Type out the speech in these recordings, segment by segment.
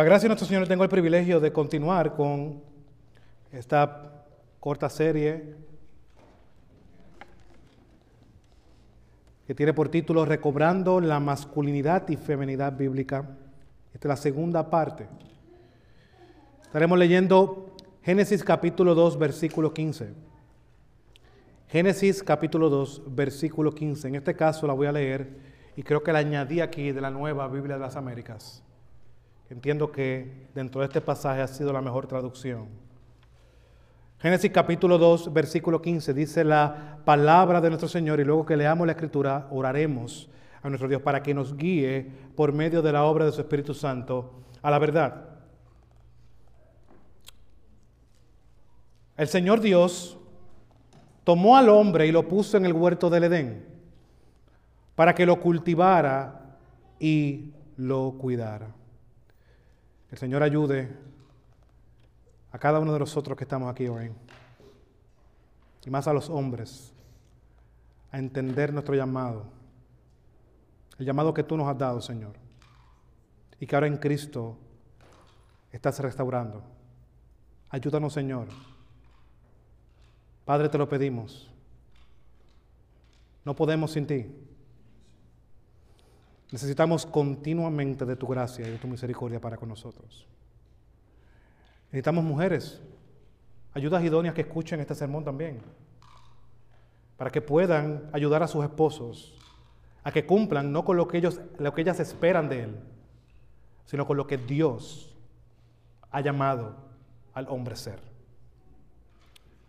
La gracia de nuestro Señor tengo el privilegio de continuar con esta corta serie que tiene por título Recobrando la masculinidad y feminidad bíblica. Esta es la segunda parte. Estaremos leyendo Génesis capítulo 2, versículo 15. Génesis capítulo 2, versículo 15. En este caso la voy a leer y creo que la añadí aquí de la nueva Biblia de las Américas. Entiendo que dentro de este pasaje ha sido la mejor traducción. Génesis capítulo 2, versículo 15 dice la palabra de nuestro Señor y luego que leamos la escritura oraremos a nuestro Dios para que nos guíe por medio de la obra de su Espíritu Santo a la verdad. El Señor Dios tomó al hombre y lo puso en el huerto del Edén para que lo cultivara y lo cuidara. El Señor ayude a cada uno de nosotros que estamos aquí hoy, y más a los hombres, a entender nuestro llamado, el llamado que tú nos has dado, Señor, y que ahora en Cristo estás restaurando. Ayúdanos, Señor. Padre, te lo pedimos. No podemos sin ti. Necesitamos continuamente de tu gracia y de tu misericordia para con nosotros. Necesitamos mujeres, ayudas idóneas que escuchen este sermón también, para que puedan ayudar a sus esposos a que cumplan no con lo que, ellos, lo que ellas esperan de él, sino con lo que Dios ha llamado al hombre ser.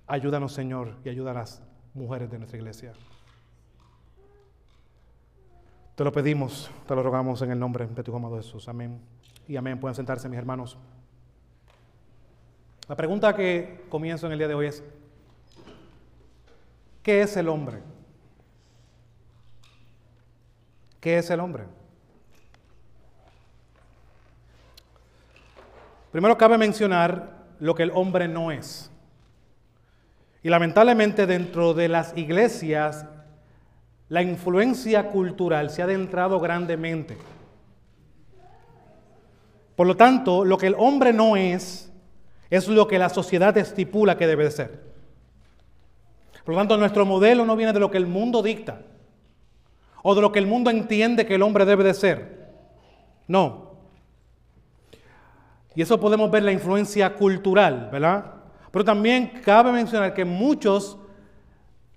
Ayúdanos, Señor, y ayuda a las mujeres de nuestra iglesia. Te lo pedimos, te lo rogamos en el nombre de tu amado Jesús. Amén. Y amén. Pueden sentarse, mis hermanos. La pregunta que comienzo en el día de hoy es, ¿qué es el hombre? ¿Qué es el hombre? Primero cabe mencionar lo que el hombre no es. Y lamentablemente dentro de las iglesias la influencia cultural se ha adentrado grandemente. Por lo tanto, lo que el hombre no es, es lo que la sociedad estipula que debe ser. Por lo tanto, nuestro modelo no viene de lo que el mundo dicta o de lo que el mundo entiende que el hombre debe de ser. No. Y eso podemos ver la influencia cultural, ¿verdad? Pero también cabe mencionar que muchos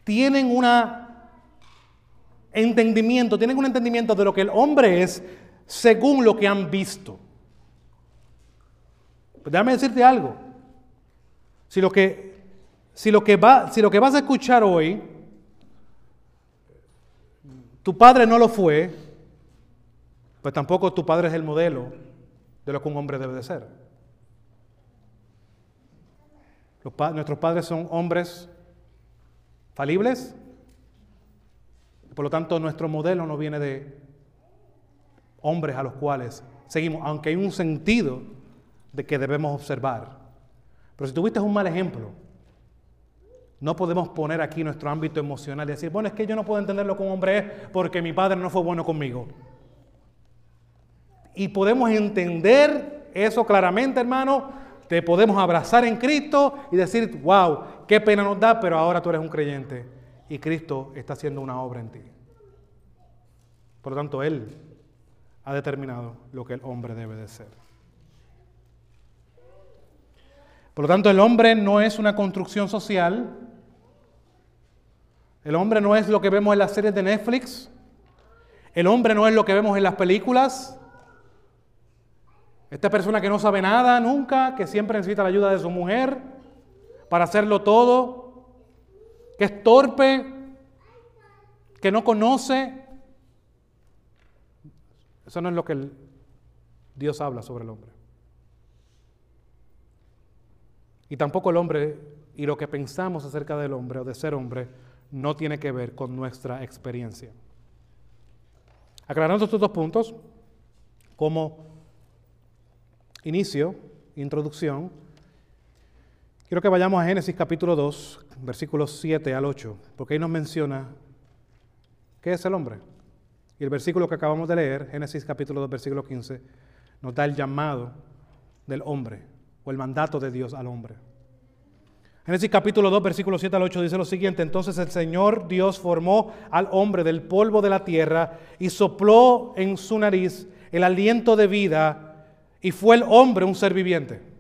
tienen una entendimiento, tienen un entendimiento de lo que el hombre es según lo que han visto. Pues déjame decirte algo. Si lo que, si lo que, va, si lo que vas a escuchar hoy, tu padre no lo fue, pues tampoco tu padre es el modelo de lo que un hombre debe de ser. nuestros padres son hombres falibles, por lo tanto, nuestro modelo no viene de hombres a los cuales seguimos, aunque hay un sentido de que debemos observar. Pero si tuviste un mal ejemplo, no podemos poner aquí nuestro ámbito emocional y decir, bueno, es que yo no puedo entender lo que un hombre es porque mi padre no fue bueno conmigo. Y podemos entender eso claramente, hermano. Te podemos abrazar en Cristo y decir, wow, qué pena nos da, pero ahora tú eres un creyente y Cristo está haciendo una obra en ti. Por lo tanto, Él ha determinado lo que el hombre debe de ser. Por lo tanto, el hombre no es una construcción social. El hombre no es lo que vemos en las series de Netflix. El hombre no es lo que vemos en las películas. Esta persona que no sabe nada nunca, que siempre necesita la ayuda de su mujer para hacerlo todo, que es torpe, que no conoce. Eso no es lo que Dios habla sobre el hombre. Y tampoco el hombre y lo que pensamos acerca del hombre o de ser hombre no tiene que ver con nuestra experiencia. Aclarando estos dos puntos, como inicio, introducción, quiero que vayamos a Génesis capítulo 2, versículos 7 al 8, porque ahí nos menciona qué es el hombre. Y el versículo que acabamos de leer, Génesis capítulo 2, versículo 15, nos da el llamado del hombre o el mandato de Dios al hombre. Génesis capítulo 2, versículo 7 al 8 dice lo siguiente, entonces el Señor Dios formó al hombre del polvo de la tierra y sopló en su nariz el aliento de vida y fue el hombre un ser viviente.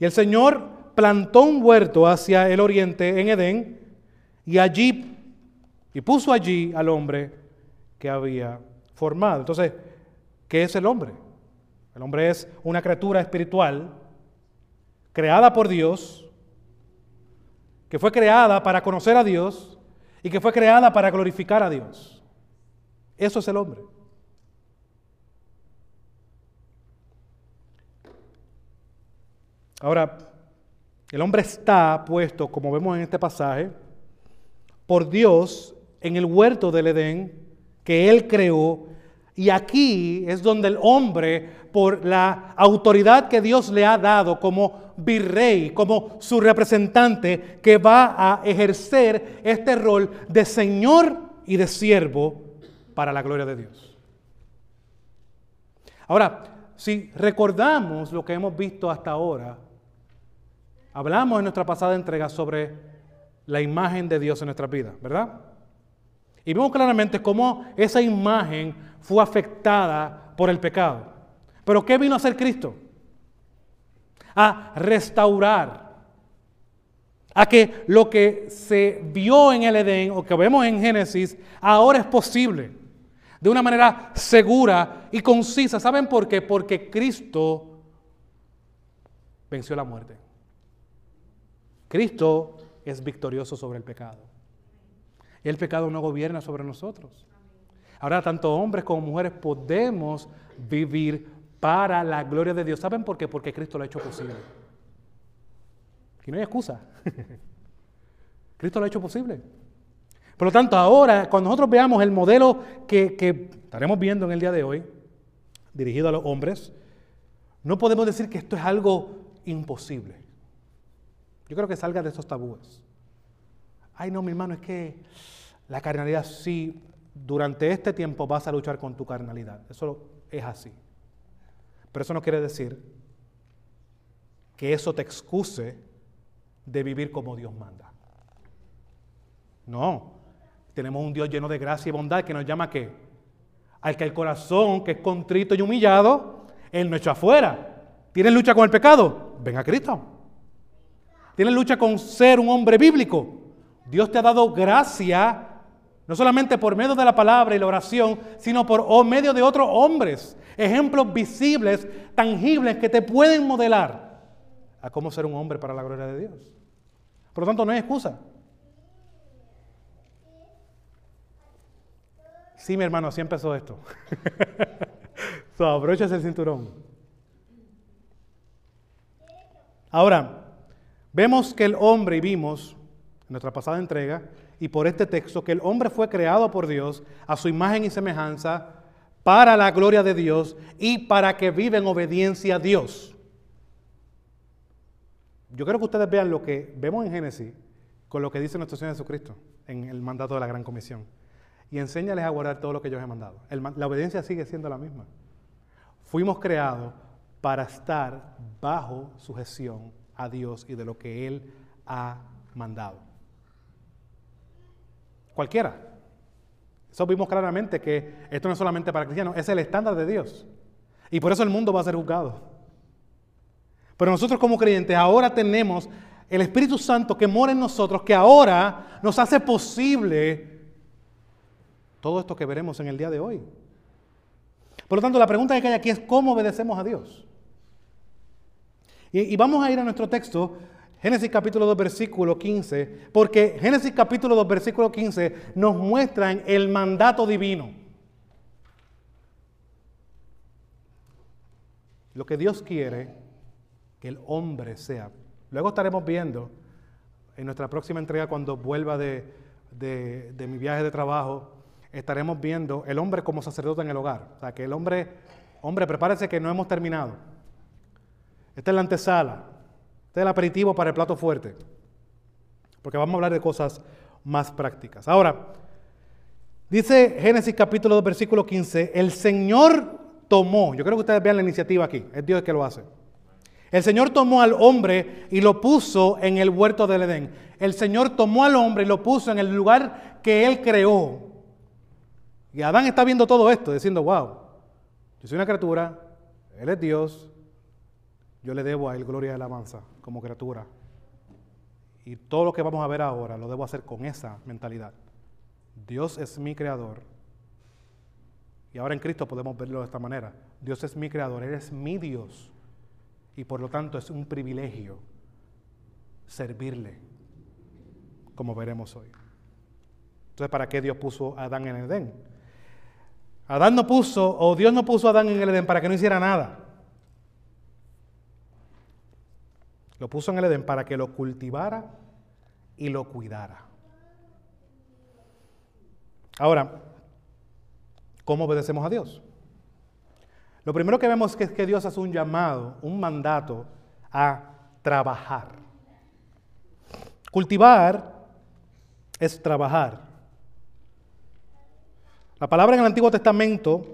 Y el Señor plantó un huerto hacia el oriente en Edén y allí, y puso allí al hombre que había formado. Entonces, ¿qué es el hombre? El hombre es una criatura espiritual creada por Dios, que fue creada para conocer a Dios y que fue creada para glorificar a Dios. Eso es el hombre. Ahora, el hombre está puesto, como vemos en este pasaje, por Dios en el huerto del Edén que Él creó. Y aquí es donde el hombre por la autoridad que Dios le ha dado como virrey, como su representante, que va a ejercer este rol de Señor y de siervo para la gloria de Dios. Ahora, si recordamos lo que hemos visto hasta ahora, hablamos en nuestra pasada entrega sobre la imagen de Dios en nuestra vida, ¿verdad? Y vemos claramente cómo esa imagen fue afectada por el pecado. Pero ¿qué vino a hacer Cristo? A restaurar. A que lo que se vio en el Edén o que vemos en Génesis ahora es posible. De una manera segura y concisa. ¿Saben por qué? Porque Cristo venció la muerte. Cristo es victorioso sobre el pecado. El pecado no gobierna sobre nosotros. Ahora, tanto hombres como mujeres podemos vivir para la gloria de Dios. ¿Saben por qué? Porque Cristo lo ha hecho posible. Y no hay excusa. Cristo lo ha hecho posible. Por lo tanto, ahora, cuando nosotros veamos el modelo que, que estaremos viendo en el día de hoy, dirigido a los hombres, no podemos decir que esto es algo imposible. Yo creo que salga de esos tabúes. Ay, no, mi hermano, es que la carnalidad sí, durante este tiempo vas a luchar con tu carnalidad. Eso es así. Pero eso no quiere decir que eso te excuse de vivir como Dios manda. No, tenemos un Dios lleno de gracia y bondad que nos llama a qué? Al que el corazón que es contrito y humillado, Él no echa afuera. ¿Tienes lucha con el pecado? Ven a Cristo. ¿Tienes lucha con ser un hombre bíblico? Dios te ha dado gracia no solamente por medio de la palabra y la oración, sino por medio de otros hombres. Ejemplos visibles, tangibles, que te pueden modelar a cómo ser un hombre para la gloria de Dios. Por lo tanto, no hay excusa. Sí, mi hermano, así empezó esto. so, abrochas el cinturón. Ahora, vemos que el hombre, y vimos en nuestra pasada entrega, y por este texto que el hombre fue creado por Dios a su imagen y semejanza para la gloria de Dios y para que viva en obediencia a Dios. Yo quiero que ustedes vean lo que vemos en Génesis con lo que dice nuestro Señor Jesucristo en el mandato de la Gran Comisión. Y enséñales a guardar todo lo que yo os he mandado. la obediencia sigue siendo la misma. Fuimos creados para estar bajo sujeción a Dios y de lo que Él ha mandado. Cualquiera. Eso vimos claramente que esto no es solamente para cristianos, es el estándar de Dios. Y por eso el mundo va a ser juzgado. Pero nosotros como creyentes ahora tenemos el Espíritu Santo que mora en nosotros, que ahora nos hace posible todo esto que veremos en el día de hoy. Por lo tanto, la pregunta que hay aquí es cómo obedecemos a Dios. Y, vamos a ir a nuestro texto Génesis capítulo 2, versículo 15, porque Génesis capítulo 2, versículo 15 nos muestran el mandato divino. Lo que Dios quiere que el hombre sea. Luego estaremos viendo en nuestra próxima entrega cuando vuelva de, de mi viaje de trabajo, estaremos viendo el hombre como sacerdote en el hogar. O sea, que el hombre, hombre, prepárese que no hemos terminado. Esta es la antesala. Este es el aperitivo para el plato fuerte. Porque vamos a hablar de cosas más prácticas. Ahora, dice Génesis capítulo 2, versículo 15, el Señor tomó, yo creo que ustedes vean la iniciativa aquí, es Dios el que lo hace. El Señor tomó al hombre y lo puso en el huerto del Edén. El Señor tomó al hombre y lo puso en el lugar que Él creó. Y Adán está viendo todo esto, diciendo, wow, yo soy una criatura, Él es Dios, yo le debo a Él gloria y alabanza como criatura. Y todo lo que vamos a ver ahora lo debo hacer con esa mentalidad. Dios es mi creador. Y ahora en Cristo podemos verlo de esta manera. Dios es mi creador, Él es mi Dios. Y por lo tanto es un privilegio servirle, como veremos hoy. Entonces, ¿para qué Dios puso a Adán en el Edén? Adán no puso, o Dios no puso a Adán en el Edén para que no hiciera nada. Lo puso en el Edén para que lo cultivara y lo cuidara. Ahora, ¿cómo obedecemos a Dios? Lo primero que vemos es que Dios hace un llamado, un mandato a trabajar. Cultivar es trabajar. La palabra en el Antiguo Testamento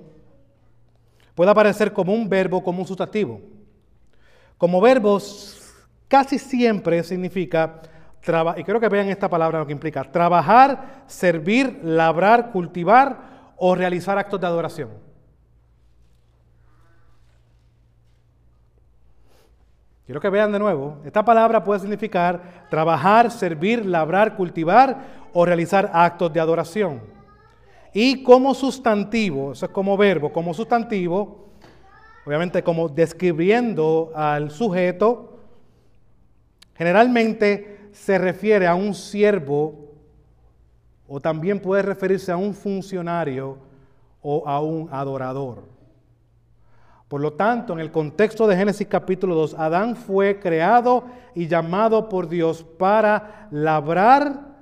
puede aparecer como un verbo, como un sustantivo. Como verbos casi siempre significa, y creo que vean esta palabra lo que implica, trabajar, servir, labrar, cultivar o realizar actos de adoración. Quiero que vean de nuevo, esta palabra puede significar trabajar, servir, labrar, cultivar o realizar actos de adoración. Y como sustantivo, eso es como verbo, como sustantivo, obviamente como describiendo al sujeto, generalmente se refiere a un siervo o también puede referirse a un funcionario o a un adorador. Por lo tanto, en el contexto de Génesis capítulo 2, Adán fue creado y llamado por Dios para labrar,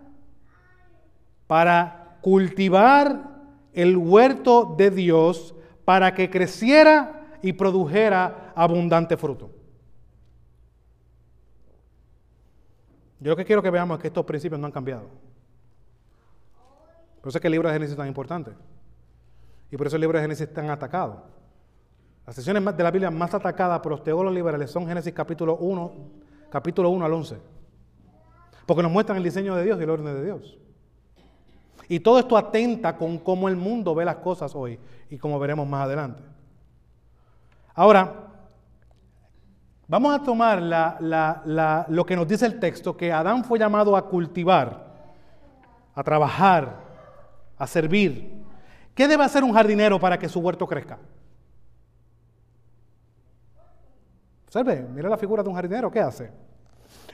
para cultivar el huerto de Dios, para que creciera y produjera abundante fruto. Yo lo que quiero que veamos es que estos principios no han cambiado. Por eso es que el libro de Génesis es tan importante. Y por eso el libro de Génesis es tan atacado. Las sesiones de la Biblia más atacadas por los teólogos liberales son Génesis capítulo 1, capítulo 1 al 11. Porque nos muestran el diseño de Dios y el orden de Dios. Y todo esto atenta con cómo el mundo ve las cosas hoy y como veremos más adelante. Ahora, vamos a tomar lo que nos dice el texto, que Adán fue llamado a cultivar, a trabajar, a servir. ¿Qué debe hacer un jardinero para que su huerto crezca? Observe, mira la figura de un jardinero, ¿qué hace?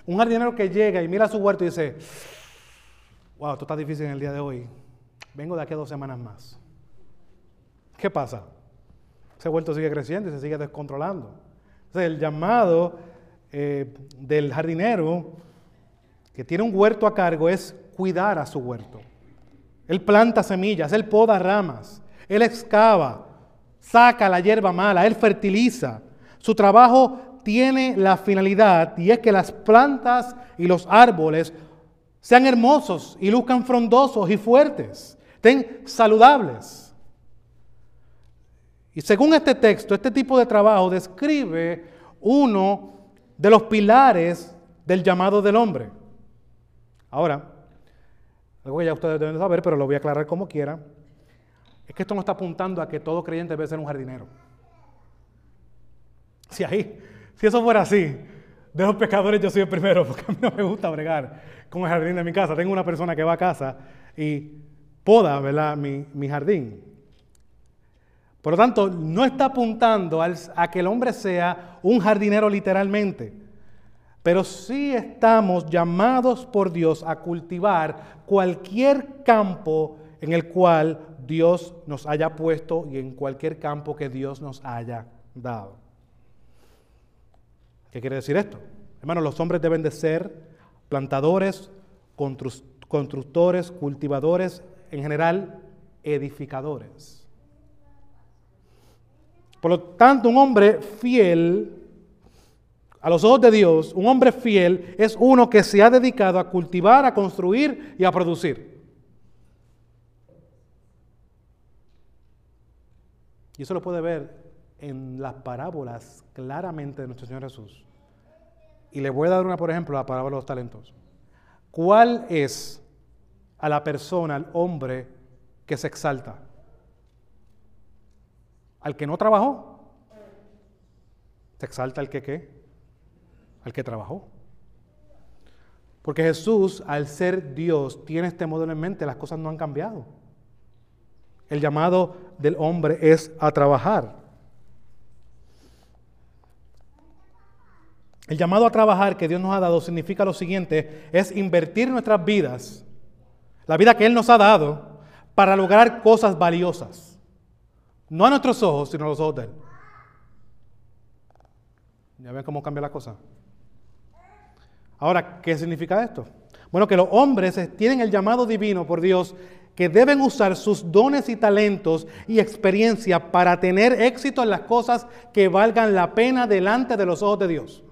Un jardinero que llega y mira su huerto y dice, wow, esto está difícil en el día de hoy, vengo de aquí a dos semanas más. ¿Qué pasa? Ese huerto sigue creciendo y se sigue descontrolando. Entonces, el llamado eh, del jardinero que tiene un huerto a cargo es cuidar a su huerto. Él planta semillas, él poda ramas, él excava, saca la hierba mala, él fertiliza. Su trabajo tiene la finalidad y es que las plantas y los árboles sean hermosos y luzcan frondosos y fuertes, estén saludables. Y según este texto, este tipo de trabajo describe uno de los pilares del llamado del hombre. Ahora, algo que ya ustedes deben saber, pero lo voy a aclarar como quiera, es que esto no está apuntando a que todo creyente debe ser un jardinero. Si ahí si eso fuera así, de los pescadores yo soy el primero, porque a mí no me gusta bregar con el jardín de mi casa. Tengo una persona que va a casa y poda ¿verdad? Mi, jardín. Por lo tanto, no está apuntando a que el hombre sea un jardinero literalmente, pero sí estamos llamados por Dios a cultivar cualquier campo en el cual Dios nos haya puesto y en cualquier campo que Dios nos haya dado. ¿Qué quiere decir esto? Hermanos, los hombres deben de ser plantadores, constructores, cultivadores, en general, edificadores. Por lo tanto, un hombre fiel, a los ojos de Dios, un hombre fiel es uno que se ha dedicado a cultivar, a construir y a producir. Y eso lo puede ver en las parábolas claramente de nuestro Señor Jesús. Y le voy a dar una, por ejemplo, la parábola de los talentos. ¿Cuál es a la persona, al hombre que se exalta? ¿Al que no trabajó? ¿Se exalta al que qué? Al que trabajó. Porque Jesús, al ser Dios, tiene este modelo en mente, las cosas no han cambiado. El llamado del hombre es a trabajar. El llamado a trabajar que Dios nos ha dado significa lo siguiente, es invertir nuestras vidas, la vida que Él nos ha dado, para lograr cosas valiosas. No a nuestros ojos, sino a los ojos de Él. ¿Ya ven cómo cambia la cosa? Ahora, ¿qué significa esto? Bueno, que los hombres tienen el llamado divino por Dios que deben usar sus dones y talentos y experiencia para tener éxito en las cosas que valgan la pena delante de los ojos de Dios.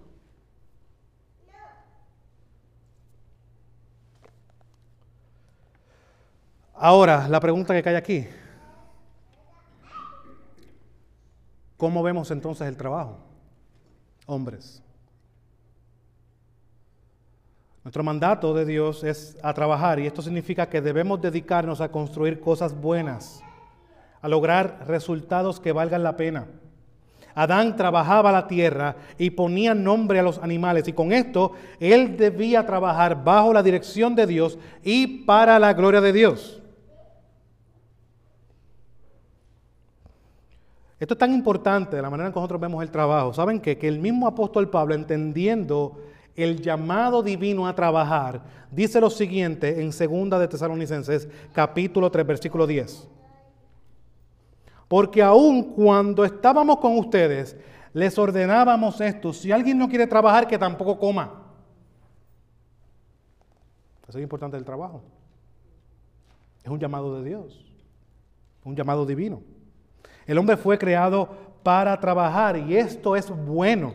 Ahora, la pregunta que cae aquí. ¿Cómo vemos entonces el trabajo? Hombres. Nuestro mandato de Dios es a trabajar y esto significa que debemos dedicarnos a construir cosas buenas, a lograr resultados que valgan la pena. Adán trabajaba la tierra y ponía nombre a los animales y con esto él debía trabajar bajo la dirección de Dios y para la gloria de Dios. Esto es tan importante de la manera en que nosotros vemos el trabajo. ¿Saben qué? Que el mismo apóstol Pablo, entendiendo el llamado divino a trabajar, dice lo siguiente en 2 de Tesalonicenses, capítulo 3, versículo 10. Porque aun cuando estábamos con ustedes, les ordenábamos esto, si alguien no quiere trabajar, que tampoco coma. Eso es importante el trabajo. Es un llamado de Dios, un llamado divino. El hombre fue creado para trabajar y esto es bueno.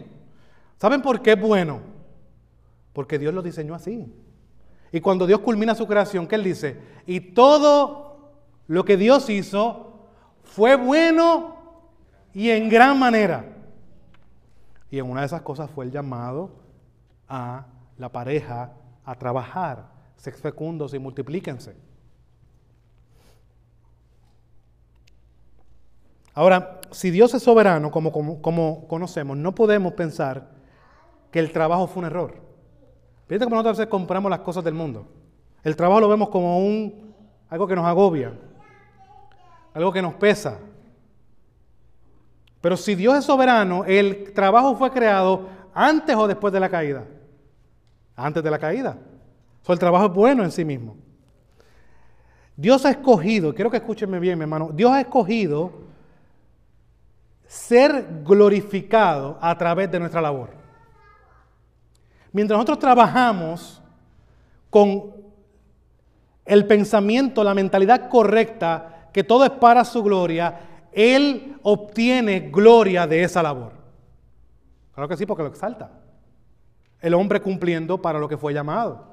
¿Saben por qué es bueno? Porque Dios lo diseñó así. Y cuando Dios culmina su creación, ¿qué Él dice? Y todo lo que Dios hizo fue bueno y en gran manera. Y en una de esas cosas fue el llamado a la pareja a trabajar, sex fecundos y multiplíquense. Ahora, si Dios es soberano, como, como, conocemos, no podemos pensar que el trabajo fue un error. Fíjate cómo nosotros a veces compramos las cosas del mundo. El trabajo lo vemos como un, algo que nos agobia, algo que nos pesa. Pero si Dios es soberano, el trabajo fue creado antes o después de la caída. Antes de la caída. O el trabajo es bueno en sí mismo. Dios ha escogido, quiero que escúchenme bien, mi hermano, Dios ha escogido ser glorificado a través de nuestra labor. Mientras nosotros trabajamos con el pensamiento, la mentalidad correcta, que todo es para su gloria, Él obtiene gloria de esa labor. Claro que sí, porque lo exalta. El hombre cumpliendo para lo que fue llamado.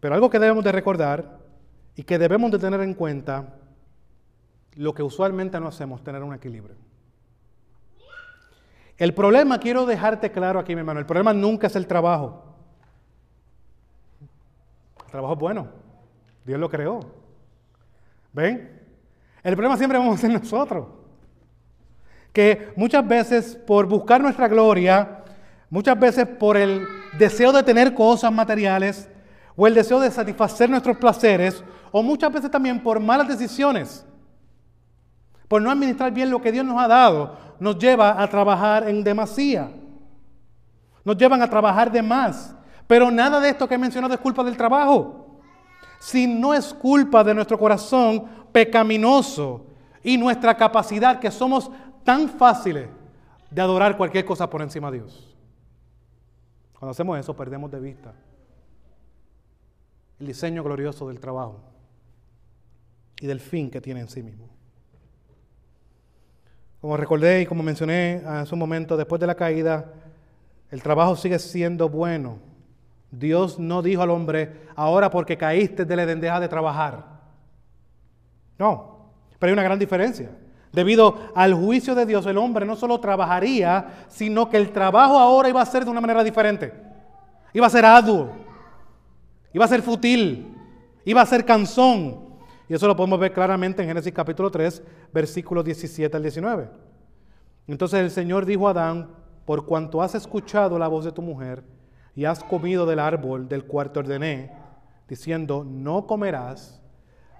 Pero algo que debemos de recordar y que debemos de tener en cuenta lo que usualmente no hacemos, tener un equilibrio. El problema, quiero dejarte claro aquí, mi hermano, el problema nunca es el trabajo. El trabajo es bueno. Dios lo creó. ¿Ven? El problema siempre vamos a ser nosotros. Que muchas veces por buscar nuestra gloria, muchas veces por el deseo de tener cosas materiales o el deseo de satisfacer nuestros placeres, o muchas veces también por malas decisiones, por no administrar bien lo que Dios nos ha dado, nos lleva a trabajar en demasía. Nos llevan a trabajar de más. Pero nada de esto que he mencionado es culpa del trabajo. Si no es culpa de nuestro corazón pecaminoso y nuestra capacidad que somos tan fáciles de adorar cualquier cosa por encima de Dios. Cuando hacemos eso perdemos de vista el diseño glorioso del trabajo y del fin que tiene en sí mismo. Como recordé y como mencioné hace un momento, después de la caída, el trabajo sigue siendo bueno. Dios no dijo al hombre, ahora porque caíste de la deja de trabajar. No, pero hay una gran diferencia. Debido al juicio de Dios, el hombre no solo trabajaría, sino que el trabajo ahora iba a ser de una manera diferente. Iba a ser arduo, iba a ser fútil, iba a ser cansón. Y eso lo podemos ver claramente en Génesis capítulo 3, versículos 17 al 19. Entonces el Señor dijo a Adán, por cuanto has escuchado la voz de tu mujer y has comido del árbol del cuarto ordené, diciendo, no comerás,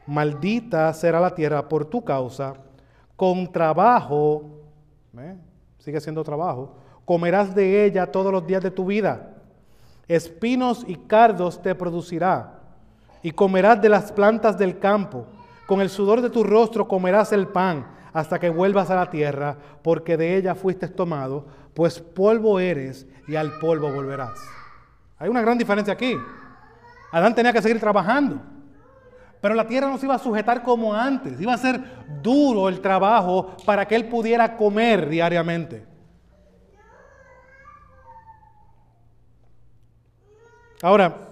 maldita será la tierra por tu causa, con trabajo, sigue siendo trabajo, comerás de ella todos los días de tu vida. Espinos y cardos te producirá, y comerás de las plantas del campo. Con el sudor de tu rostro comerás el pan hasta que vuelvas a la tierra, porque de ella fuiste tomado, pues polvo eres y al polvo volverás. Hay una gran diferencia aquí. Adán tenía que seguir trabajando. Pero la tierra no se iba a sujetar como antes. Iba a ser duro el trabajo para que él pudiera comer diariamente. Ahora,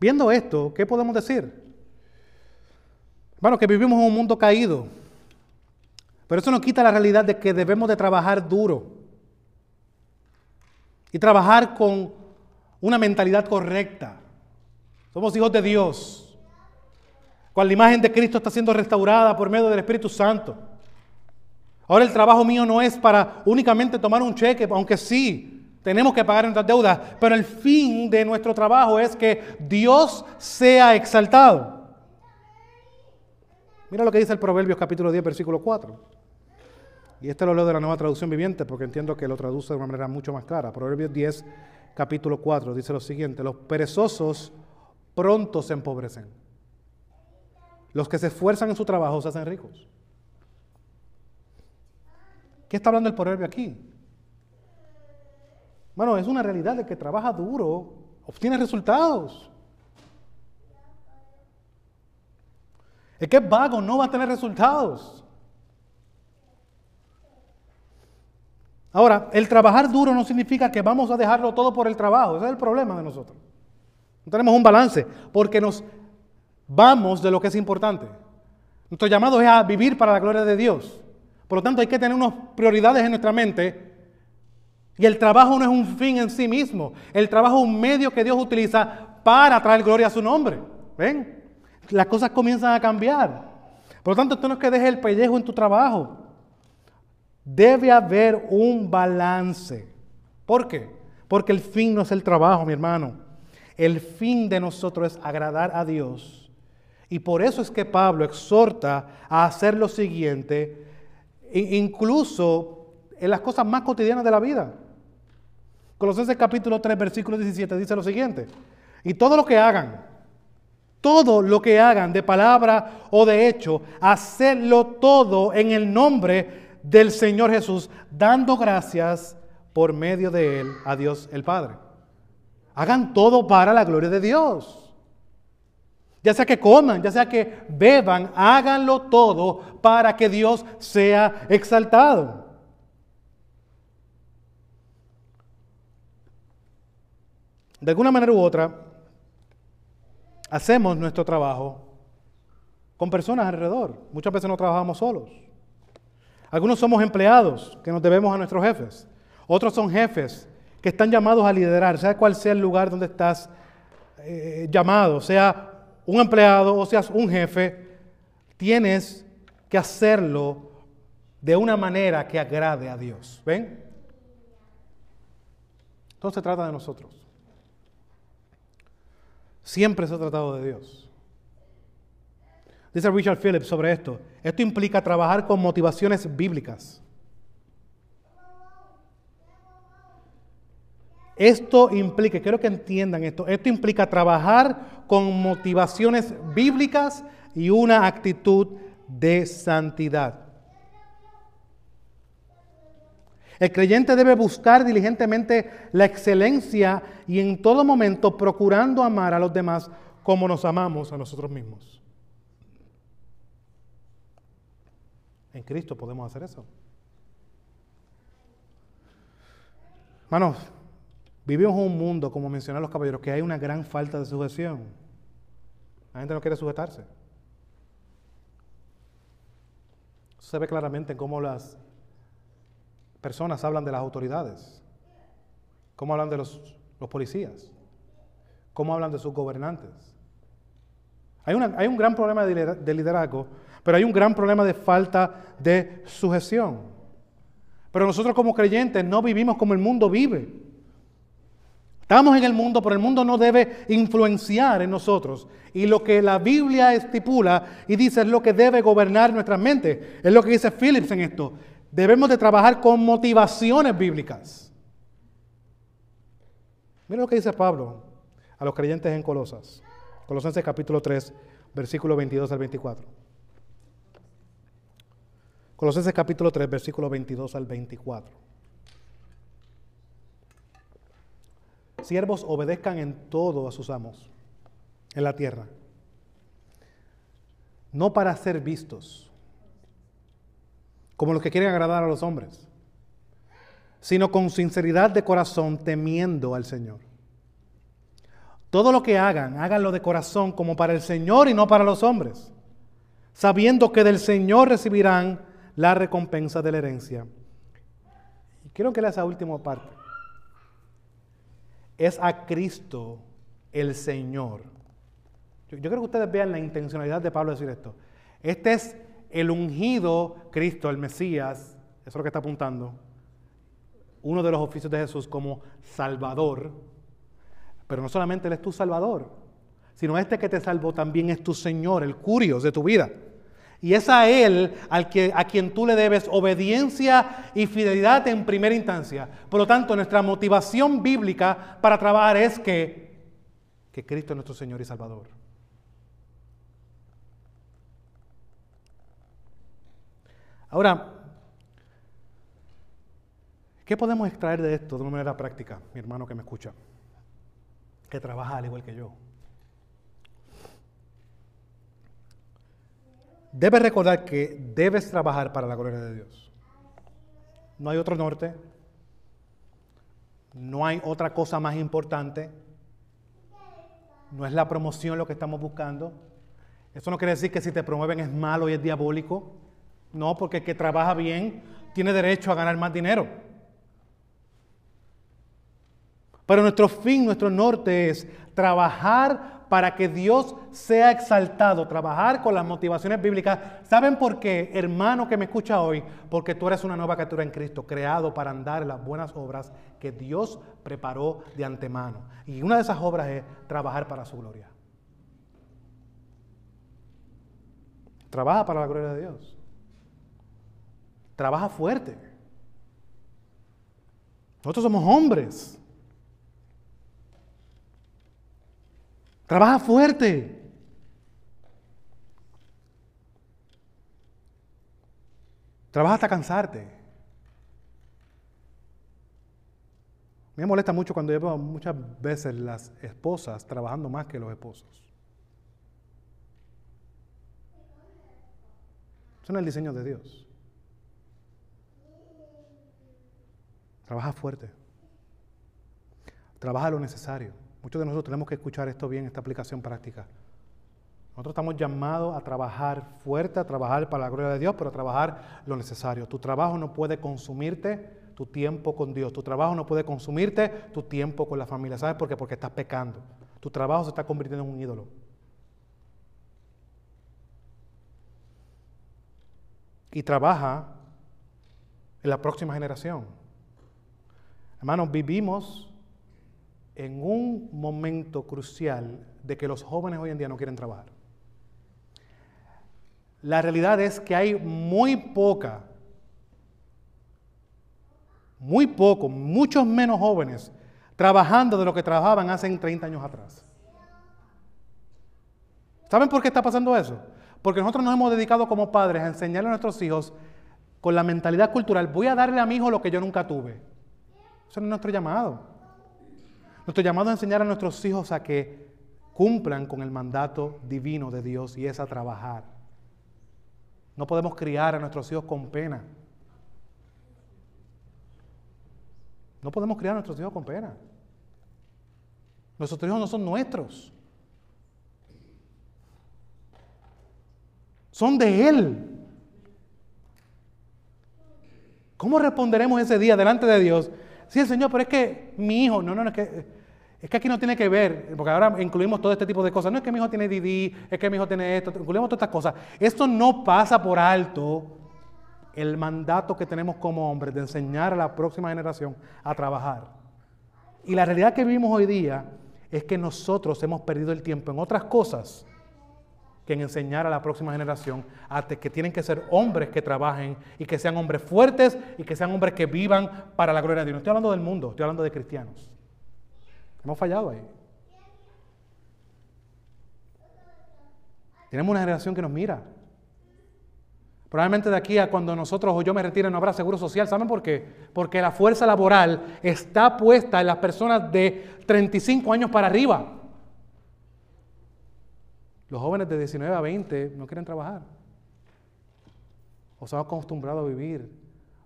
viendo esto, ¿qué podemos decir? Bueno, que vivimos en un mundo caído. Pero eso no quita la realidad de que debemos de trabajar duro. Y trabajar con una mentalidad correcta. Somos hijos de Dios. Cuando la imagen de Cristo está siendo restaurada por medio del Espíritu Santo. Ahora el trabajo mío no es para únicamente tomar un cheque, aunque sí, tenemos que pagar nuestras deudas, pero el fin de nuestro trabajo es que Dios sea exaltado. Mira lo que dice el Proverbios capítulo 10, versículo 4. Y este lo leo de la nueva traducción viviente porque entiendo que lo traduce de una manera mucho más clara. Proverbios 10, capítulo 4 dice lo siguiente, los perezosos pronto se empobrecen. Los que se esfuerzan en su trabajo se hacen ricos. ¿Qué está hablando el proverbio aquí? Bueno, es una realidad de que trabaja duro, obtiene resultados. El que es vago no va a tener resultados. Ahora, el trabajar duro no significa que vamos a dejarlo todo por el trabajo. Ese es el problema de nosotros. No tenemos un balance porque nos vamos de lo que es importante. Nuestro llamado es a vivir para la gloria de Dios. Por lo tanto, hay que tener unas prioridades en nuestra mente. Y el trabajo no es un fin en sí mismo. El trabajo es un medio que Dios utiliza para traer gloria a su nombre. ¿Ven? Las cosas comienzan a cambiar. Por lo tanto, tú no es que dejes el pellejo en tu trabajo. Debe haber un balance. ¿Por qué? Porque el fin no es el trabajo, mi hermano. El fin de nosotros es agradar a Dios. Y por eso es que Pablo exhorta a hacer lo siguiente, incluso en las cosas más cotidianas de la vida. Colosenses capítulo 3, versículo 17 dice lo siguiente. Y todo lo que hagan, todo lo que hagan de palabra o de hecho, hacerlo todo en el nombre del Señor Jesús, dando gracias por medio de Él a Dios el Padre. Hagan todo para la gloria de Dios. Ya sea que coman, ya sea que beban, háganlo todo para que Dios sea exaltado. De alguna manera u otra, hacemos nuestro trabajo con personas alrededor. Muchas veces no trabajamos solos. Algunos somos empleados que nos debemos a nuestros jefes. Otros son jefes que están llamados a liderar, sea cual sea el lugar donde estás eh, llamado, sea un empleado o seas un jefe, tienes que hacerlo de una manera que agrade a Dios. ¿Ven? Entonces se trata de nosotros. Siempre se ha tratado de Dios. Dice Richard Phillips sobre esto. Esto implica trabajar con motivaciones bíblicas. Esto implica, quiero que entiendan esto, esto implica trabajar con motivaciones bíblicas y una actitud de santidad. El creyente debe buscar diligentemente la excelencia y en todo momento procurando amar a los demás como nos amamos a nosotros mismos. En Cristo podemos hacer eso. Hermanos, vivimos en un mundo, como mencionaron los caballeros, que hay una gran falta de sujeción. La gente no quiere sujetarse. se ve claramente en cómo las personas hablan de las autoridades, cómo hablan de los, los policías, cómo hablan de sus gobernantes. Hay, una- hay un gran problema de lidera- de liderazgo, pero hay un gran problema de falta de sujeción. Pero nosotros como creyentes no vivimos como el mundo vive. Estamos en el mundo, pero el mundo no debe influenciar en nosotros. Y lo que la Biblia estipula y dice es lo que debe gobernar nuestra mente. Es lo que dice Phillips en esto. Debemos de trabajar con motivaciones bíblicas. Mira lo que dice Pablo a los creyentes en Colosas. Colosenses capítulo 3, versículo 22 al 24. Colosenses capítulo 3, versículo 22 al 24. Siervos obedezcan en todo a sus amos en la tierra, no para ser vistos como los que quieren agradar a los hombres, sino con sinceridad de corazón temiendo al Señor. Todo lo que hagan, háganlo de corazón como para el Señor y no para los hombres, sabiendo que del Señor recibirán la recompensa de la herencia. Y quiero que lea esa última parte. Es a Cristo el Señor. Yo, yo creo que ustedes vean la intencionalidad de Pablo de decir esto. Este es el ungido Cristo, el Mesías, eso es lo que está apuntando, uno de los oficios de Jesús como Salvador, pero no solamente Él es tu Salvador, sino este que te salvó también es tu Señor, el curios de tu vida. Y es a Él al que, a quien tú le debes obediencia y fidelidad en primera instancia. Por lo tanto, nuestra motivación bíblica para trabajar es que, que Cristo es nuestro Señor y Salvador. Ahora, ¿qué podemos extraer de esto de una manera práctica, mi hermano que me escucha? Que trabaja al igual que yo. Debes recordar que debes trabajar para la gloria de Dios. No hay otro norte. No hay otra cosa más importante. No es la promoción lo que estamos buscando. Eso no quiere decir que si te promueven es malo y es diabólico. No, porque el que trabaja bien tiene derecho a ganar más dinero. Pero nuestro fin, nuestro norte es trabajar para que Dios sea exaltado, trabajar con las motivaciones bíblicas. ¿Saben por qué, hermano que me escucha hoy? Porque tú eres una nueva criatura en Cristo, creado para andar en las buenas obras que Dios preparó de antemano. Y una de esas obras es trabajar para su gloria. Trabaja para la gloria de Dios. Trabaja fuerte. Nosotros somos hombres. Trabaja fuerte. Trabaja hasta cansarte. Me molesta mucho cuando yo veo muchas veces las esposas trabajando más que los esposos. Eso no es el diseño de Dios. Trabaja fuerte. Trabaja lo necesario. Muchos de nosotros tenemos que escuchar esto bien, esta aplicación práctica. Nosotros estamos llamados a trabajar fuerte, a trabajar para la gloria de Dios, pero a trabajar lo necesario. Tu trabajo no puede consumirte tu tiempo con Dios. Tu trabajo no puede consumirte tu tiempo con la familia. ¿Sabes por qué? Porque estás pecando. Tu trabajo se está convirtiendo en un ídolo. Y trabaja en la próxima generación. Hermanos, vivimos en un momento crucial de que los jóvenes hoy en día no quieren trabajar. La realidad es que hay muy poca, muy poco, muchos menos jóvenes trabajando de lo que trabajaban hace 30 años atrás. ¿Saben por qué está pasando eso? Porque nosotros nos hemos dedicado como padres a enseñarle a nuestros hijos con la mentalidad cultural, voy a darle a mi hijo lo que yo nunca tuve. Eso no es nuestro llamado. Nuestro llamado es enseñar a nuestros hijos a que cumplan con el mandato divino de Dios y es a trabajar. No podemos criar a nuestros hijos con pena. No podemos criar a nuestros hijos con pena. Nuestros hijos no son nuestros. Son de Él. ¿Cómo responderemos ese día delante de Dios? Sí, el Señor, pero es que mi hijo, no, no, no, es que, es que aquí no tiene que ver, porque ahora incluimos todo este tipo de cosas. No es que mi hijo tiene Didi, es que mi hijo tiene esto, incluimos todas estas cosas. Esto no pasa por alto el mandato que tenemos como hombres de enseñar a la próxima generación a trabajar. Y la realidad que vivimos hoy día es que nosotros hemos perdido el tiempo en otras cosas que en enseñar a la próxima generación a que tienen que ser hombres que trabajen y que sean hombres fuertes y que sean hombres que vivan para la gloria de Dios. No estoy hablando del mundo, estoy hablando de cristianos. Hemos fallado ahí. Tenemos una generación que nos mira. Probablemente de aquí a cuando nosotros o yo me retire no habrá seguro social. ¿Saben por qué? Porque la fuerza laboral está puesta en las personas de 35 años para arriba. Los jóvenes de 19 a 20 no quieren trabajar. O se han acostumbrado a vivir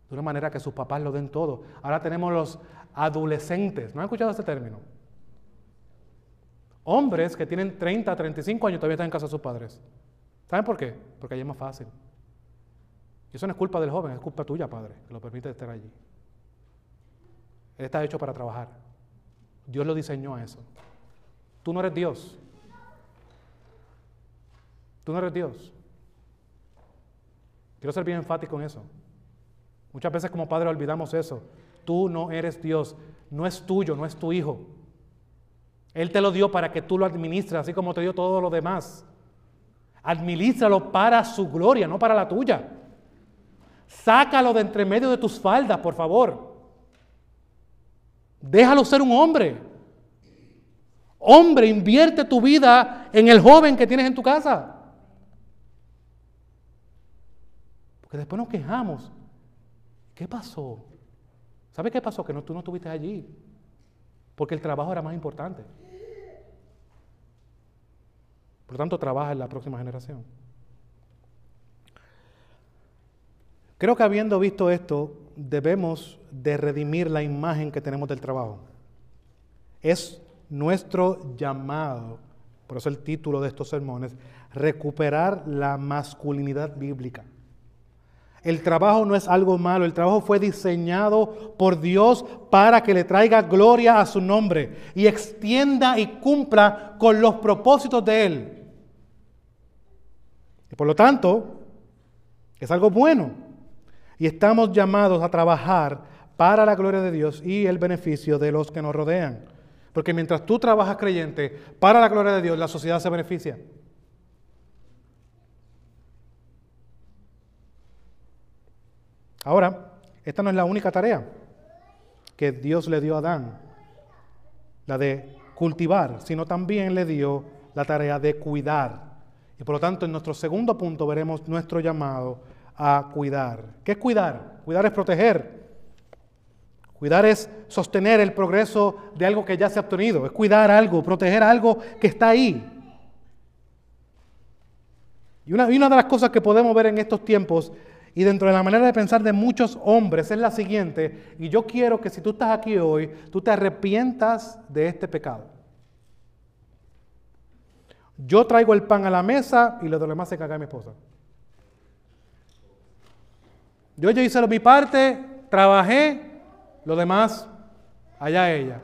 de una manera que sus papás lo den todo. Ahora tenemos los adolescentes. ¿No han escuchado este término? Hombres que tienen 30, 35 años todavía están en casa de sus padres. ¿Saben por qué? Porque allí es más fácil. Y eso no es culpa del joven, es culpa tuya, padre, que lo permite estar allí. Él está hecho para trabajar. Dios lo diseñó a eso. Tú no eres Dios. Tú no eres Dios. Quiero ser bien enfático en eso. Muchas veces como padre olvidamos eso. Tú no eres Dios. No es tuyo, no es tu hijo. Él te lo dio para que tú lo administres, así como te dio todo lo demás. Administralo para su gloria, no para la tuya. Sácalo de entre medio de tus faldas, por favor. Déjalo ser un hombre. Hombre, invierte tu vida en el joven que tienes en tu casa. Después nos quejamos. ¿Qué pasó? ¿Sabe qué pasó? Que tú no estuviste allí. Porque el trabajo era más importante. Por lo tanto, trabaja en la próxima generación. Creo que habiendo visto esto, debemos de redimir la imagen que tenemos del trabajo. Es nuestro llamado, por eso el título de estos sermones, recuperar la masculinidad bíblica. El trabajo no es algo malo, el trabajo fue diseñado por Dios para que le traiga gloria a su nombre y extienda y cumpla con los propósitos de Él. Y por lo tanto, es algo bueno. Y estamos llamados a trabajar para la gloria de Dios y el beneficio de los que nos rodean. Porque mientras tú trabajas creyente para la gloria de Dios, la sociedad se beneficia. Ahora, esta no es la única tarea que Dios le dio a Adán, la de cultivar, sino también le dio la tarea de cuidar. Y por lo tanto, en nuestro segundo punto veremos nuestro llamado a cuidar. ¿Qué es cuidar? Cuidar es proteger. Cuidar es sostener el progreso de algo que ya se ha obtenido. Es cuidar algo, proteger algo que está ahí. Y una, y una de las cosas que podemos ver en estos tiempos y dentro de la manera de pensar de muchos hombres es la siguiente, y yo quiero que si tú estás aquí hoy, tú te arrepientas de este pecado. Yo traigo el pan a la mesa y lo demás se caga a mi esposa. Yo ya hice mi parte, trabajé, lo demás allá ella.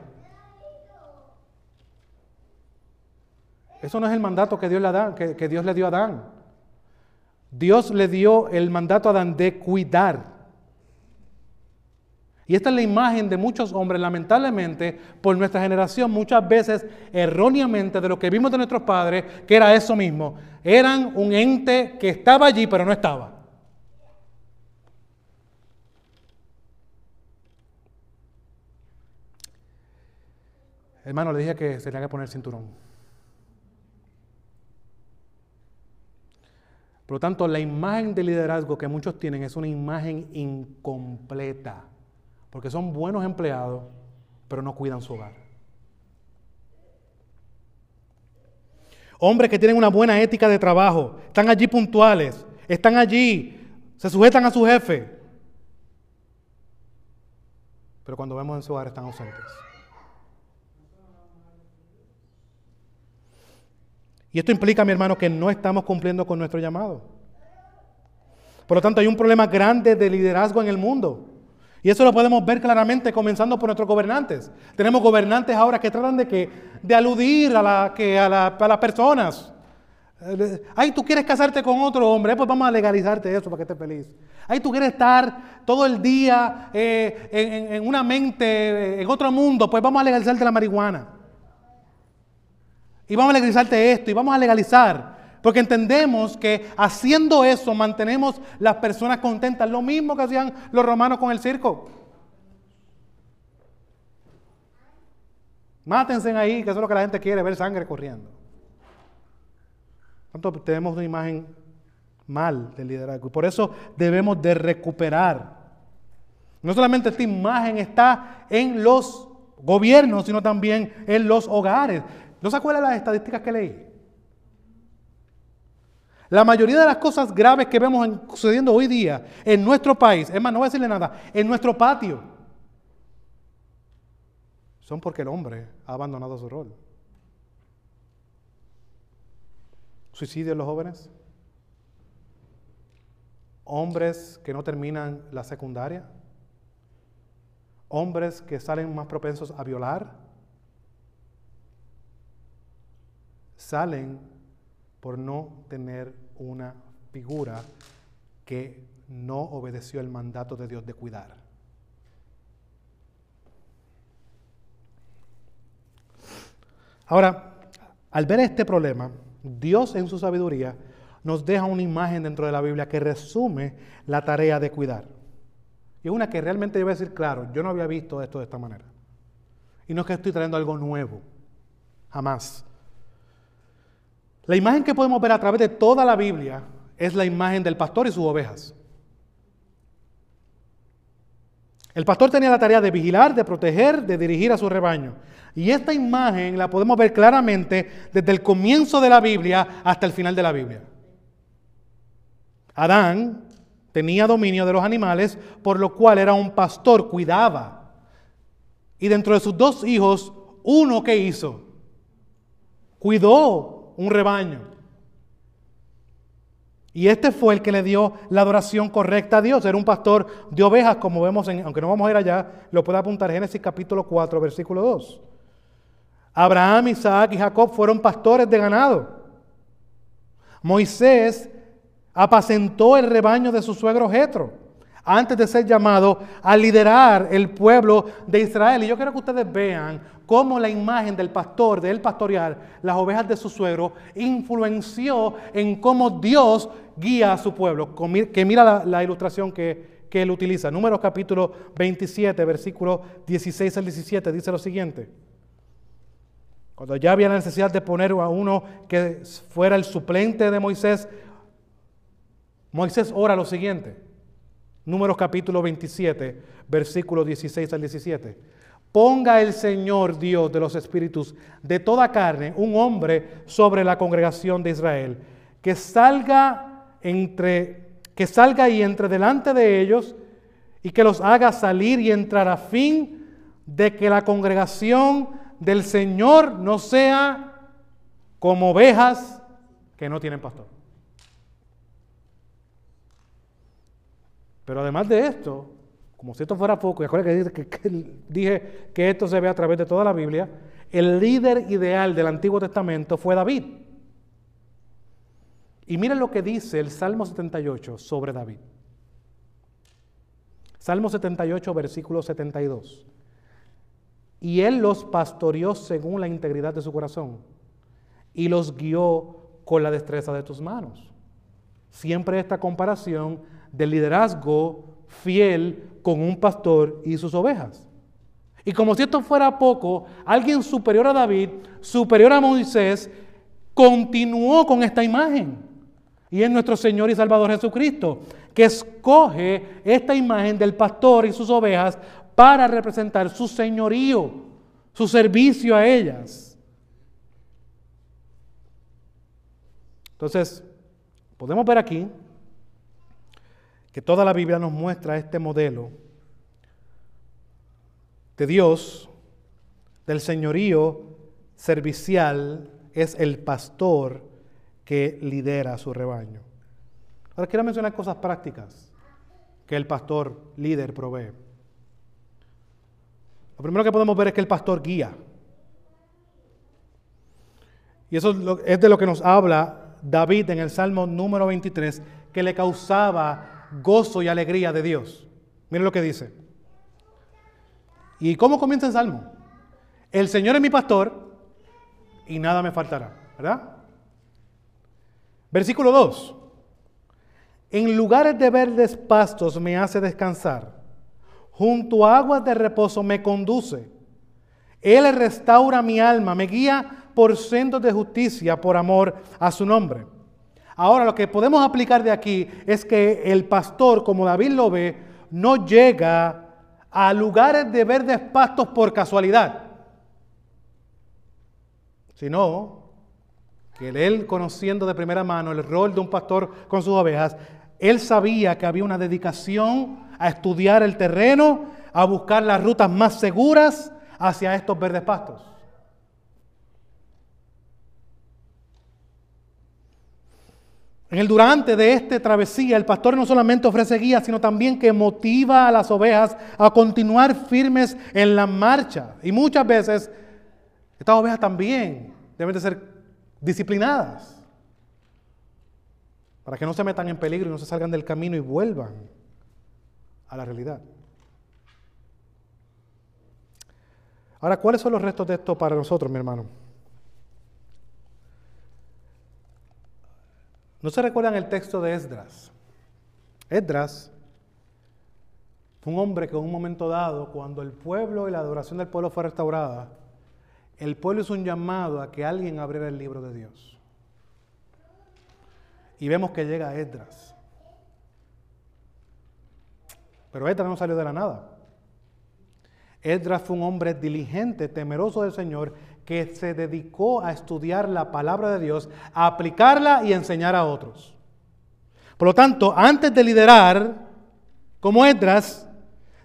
Eso no es el mandato que Dios le, que, que Dios le dio a Adán. Dios le dio el mandato a Adán de cuidar. Y esta es la imagen de muchos hombres, lamentablemente, por nuestra generación, muchas veces erróneamente de lo que vimos de nuestros padres, que era eso mismo. Eran un ente que estaba allí, pero no estaba. Hermano, le dije que se tenía que poner cinturón. Por lo tanto, la imagen de liderazgo que muchos tienen es una imagen incompleta, porque son buenos empleados, pero no cuidan su hogar. Hombres que tienen una buena ética de trabajo, están allí puntuales, están allí, se sujetan a su jefe, pero cuando vemos en su hogar están ausentes. Y esto implica, mi hermano, que no estamos cumpliendo con nuestro llamado. Por lo tanto, hay un problema grande de liderazgo en el mundo. Y eso lo podemos ver claramente comenzando por nuestros gobernantes. Tenemos gobernantes ahora que tratan de, que, de aludir a, a, a las personas. Eh, Ay, tú quieres casarte con otro hombre, pues vamos a legalizarte eso para que estés feliz. Ay, tú quieres estar todo el día eh, en, en, una mente, en otro mundo, pues vamos a legalizarte la marihuana. Y vamos a legalizarte esto, y vamos a legalizar. Porque entendemos que haciendo eso mantenemos las personas contentas. Lo mismo que hacían los romanos con el circo. Mátense ahí, que eso es lo que la gente quiere, ver sangre corriendo. Entonces tenemos una imagen mal del liderazgo. Y por eso debemos de recuperar. No solamente esta imagen está en los gobiernos, sino también en los hogares. ¿No se acuerdan las estadísticas que leí? La mayoría de las cosas graves que vemos sucediendo hoy día en nuestro país, es más, no voy a decirle nada, en nuestro patio, son porque el hombre ha abandonado su rol. Suicidio en los jóvenes, hombres que no terminan la secundaria, hombres que salen más propensos a violar, salen por no tener una figura que no obedeció el mandato de Dios de cuidar. Ahora, al ver este problema, Dios en su sabiduría nos deja una imagen dentro de la Biblia que resume la tarea de cuidar. Y es una que realmente debe decir, claro, yo no había visto esto de esta manera. Y no es que estoy trayendo algo nuevo, jamás. La imagen que podemos ver a través de toda la Biblia es la imagen del pastor y sus ovejas. El pastor tenía la tarea de vigilar, de proteger, de dirigir a su rebaño. Y esta imagen la podemos ver claramente desde el comienzo de la Biblia hasta el final de la Biblia. Adán tenía dominio de los animales, por lo cual era un pastor, cuidaba. Y dentro de sus dos hijos, uno que hizo, cuidó un rebaño. Y este fue el que le dio la adoración correcta a Dios. Era un pastor de ovejas, como vemos, en, aunque no vamos a ir allá, lo puede apuntar Génesis capítulo 4, versículo 2. Abraham, Isaac y Jacob fueron pastores de ganado. Moisés apacentó el rebaño de su suegro Jetro antes de ser llamado a liderar el pueblo de Israel. Y yo quiero que ustedes vean cómo la imagen del pastor, del pastorear las ovejas de su suegro, influenció en cómo Dios guía a su pueblo. Que mira la, ilustración que, que, él utiliza. Números capítulo 27, versículo 16 al 17, dice lo siguiente. Cuando ya había la necesidad de poner a uno que fuera el suplente de Moisés, Moisés ora lo siguiente. Números capítulo 27, versículo 16 al 17. Ponga el Señor Dios de los espíritus de toda carne un hombre sobre la congregación de Israel, que salga entre que salga y entre delante de ellos y que los haga salir y entrar a fin de que la congregación del Señor no sea como ovejas que no tienen pastor. Pero además de esto, como si esto fuera poco, y acuérdense que, que, dije que esto se ve a través de toda la Biblia, el líder ideal del Antiguo Testamento fue David. Y miren lo que dice el Salmo 78 sobre David. Salmo 78, versículo 72. Y él los pastoreó según la integridad de su corazón y los guió con la destreza de tus manos. Siempre esta comparación del liderazgo fiel con un pastor y sus ovejas. Y como si esto fuera poco, alguien superior a David, superior a Moisés, continuó con esta imagen. Y es nuestro Señor y Salvador Jesucristo, que escoge esta imagen del pastor y sus ovejas para representar su señorío, su servicio a ellas. Entonces, podemos ver aquí que toda la Biblia nos muestra este modelo de Dios, del señorío servicial, es el pastor que lidera su rebaño. Ahora quiero mencionar cosas prácticas que el pastor líder provee. Lo primero que podemos ver es que el pastor guía. Y eso es de lo que nos habla David en el Salmo número 23, que le causaba gozo y alegría de Dios. Miren lo que dice. ¿Y cómo comienza el Salmo? El Señor es mi pastor y nada me faltará, ¿verdad? Versículo 2. En lugares de verdes pastos me hace descansar. Junto a aguas de reposo me conduce. Él restaura mi alma, me guía por sendos de justicia por amor a su nombre. Ahora lo que podemos aplicar de aquí es que el pastor, como David lo ve, no llega a lugares de verdes pastos por casualidad, sino que él, conociendo de primera mano el rol de un pastor con sus ovejas, él sabía que había una dedicación a estudiar el terreno, a buscar las rutas más seguras hacia estos verdes pastos. En el durante de esta travesía, el pastor no solamente ofrece guía, sino también que motiva a las ovejas a continuar firmes en la marcha. Y muchas veces estas ovejas también deben de ser disciplinadas para que no se metan en peligro y no se salgan del camino y vuelvan a la realidad. Ahora, ¿cuáles son los restos de esto para nosotros, mi hermano? ¿No se recuerdan el texto de Esdras? Esdras fue un hombre que en un momento dado, cuando el pueblo y la adoración del pueblo fue restaurada, el pueblo hizo un llamado a que alguien abriera el libro de Dios. Y vemos que llega Esdras. Pero Esdras no salió de la nada. Esdras fue un hombre diligente, temeroso del Señor, que se dedicó a estudiar la palabra de Dios, a aplicarla y enseñar a otros. Por lo tanto, antes de liderar, como Esdras,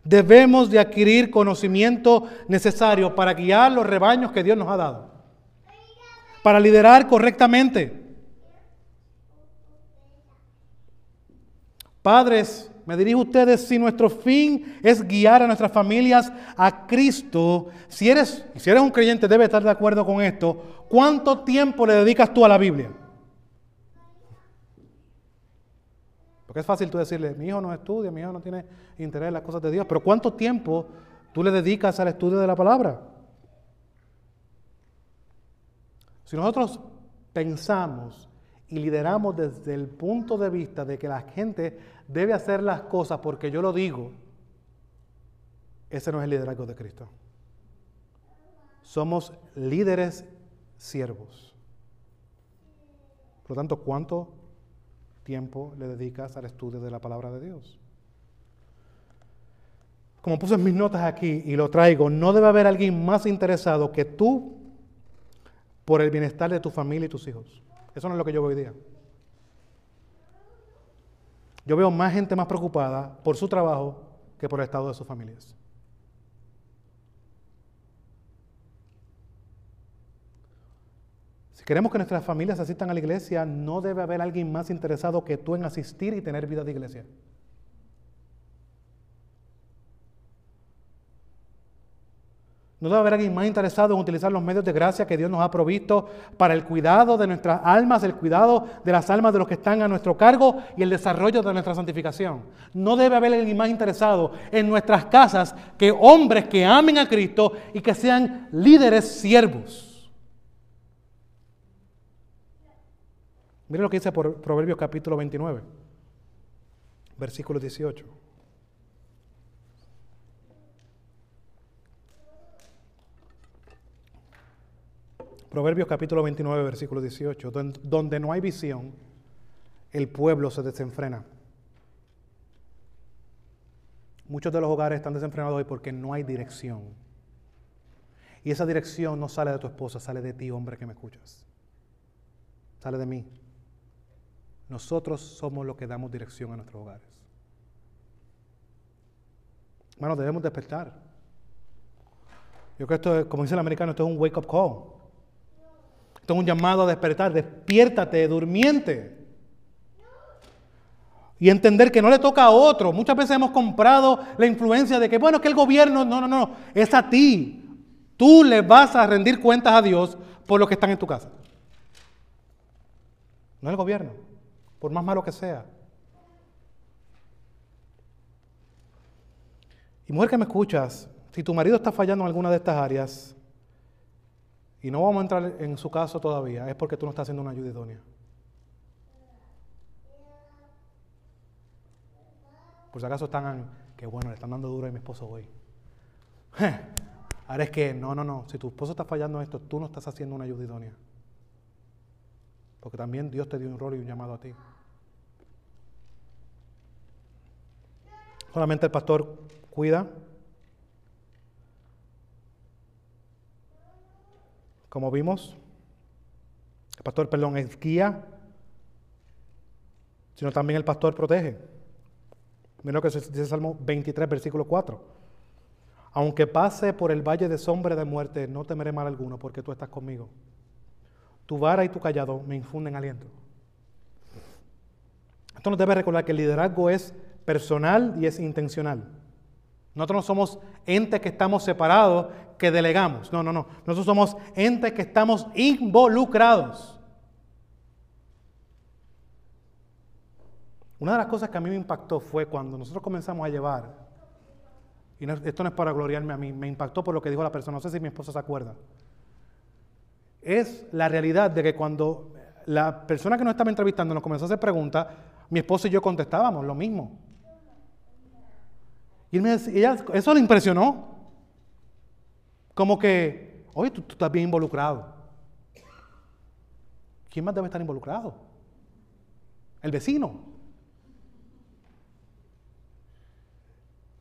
debemos de adquirir conocimiento necesario para guiar los rebaños que Dios nos ha dado. Para liderar correctamente. Padres, me dirijo a ustedes, si nuestro fin es guiar a nuestras familias a Cristo, si eres, si eres un creyente, debe estar de acuerdo con esto, ¿cuánto tiempo le dedicas tú a la Biblia? Porque es fácil tú decirle, mi hijo no estudia, mi hijo no tiene interés en las cosas de Dios, pero ¿cuánto tiempo tú le dedicas al estudio de la palabra? Si nosotros pensamos y lideramos desde el punto de vista de que la gente debe hacer las cosas porque yo lo digo, ese no es el liderazgo de Cristo. Somos líderes siervos. Por lo tanto, ¿cuánto tiempo le dedicas al estudio de la palabra de Dios? Como puse mis notas aquí y lo traigo, no debe haber alguien más interesado que tú por el bienestar de tu familia y tus hijos. Eso no es lo que yo veo hoy día. Yo veo más gente más preocupada por su trabajo que por el estado de sus familias. Si queremos que nuestras familias asistan a la iglesia, no debe haber alguien más interesado que tú en asistir y tener vida de iglesia. No debe haber alguien más interesado en utilizar los medios de gracia que Dios nos ha provisto para el cuidado de nuestras almas, el cuidado de las almas de los que están a nuestro cargo y el desarrollo de nuestra santificación. No debe haber alguien más interesado en nuestras casas que hombres que amen a Cristo y que sean líderes siervos. Miren lo que dice Proverbios capítulo 29, versículo 18. Proverbios capítulo 29, versículo 18, donde no hay visión, el pueblo se desenfrena. Muchos de los hogares están desenfrenados hoy porque no hay dirección. Y esa dirección no sale de tu esposa, sale de ti, hombre que me escuchas. Sale de mí. Nosotros somos los que damos dirección a nuestros hogares. Hermanos, debemos despertar. Yo creo que esto, es, como dice el americano, esto es un wake-up call. Esto es un llamado a despertar. Despiértate, durmiente. Y entender que no le toca a otro. Muchas veces hemos comprado la influencia de que, bueno, que el gobierno, no, no, no, es a ti. Tú le vas a rendir cuentas a Dios por lo que están en tu casa. No el gobierno, por más malo que sea. Y mujer que me escuchas, si tu marido está fallando en alguna de estas áreas, y no vamos a entrar en su caso todavía, es porque tú no estás haciendo una ayuda idónea. Por si acaso están, que bueno, le están dando duro a mi esposo hoy. Ahora es que, no, no, no, si tu esposo está fallando en esto, tú no estás haciendo una ayuda idónea. Porque también Dios te dio un rol y un llamado a ti. Solamente el pastor cuida. Como vimos, el pastor, perdón, es guía, sino también el pastor protege. Miren lo que dice Salmo 23, versículo 4. Aunque pase por el valle de sombra de muerte, no temeré mal alguno, porque tú estás conmigo. Tu vara y tu callado me infunden aliento. Esto nos debe recordar que el liderazgo es personal y es intencional. Nosotros no somos entes que estamos separados, que delegamos. No, no, no. Nosotros somos entes que estamos involucrados. Una de las cosas que a mí me impactó fue cuando nosotros comenzamos a llevar, y esto no es para gloriarme a mí, me impactó por lo que dijo la persona, no sé si mi esposa se acuerda. Es la realidad de que cuando la persona que nos estaba entrevistando nos comenzó a hacer preguntas, mi esposa y yo contestábamos lo mismo. Y ella, eso le impresionó. Como que, oye, tú, estás bien involucrado. ¿Quién más debe estar involucrado? El vecino.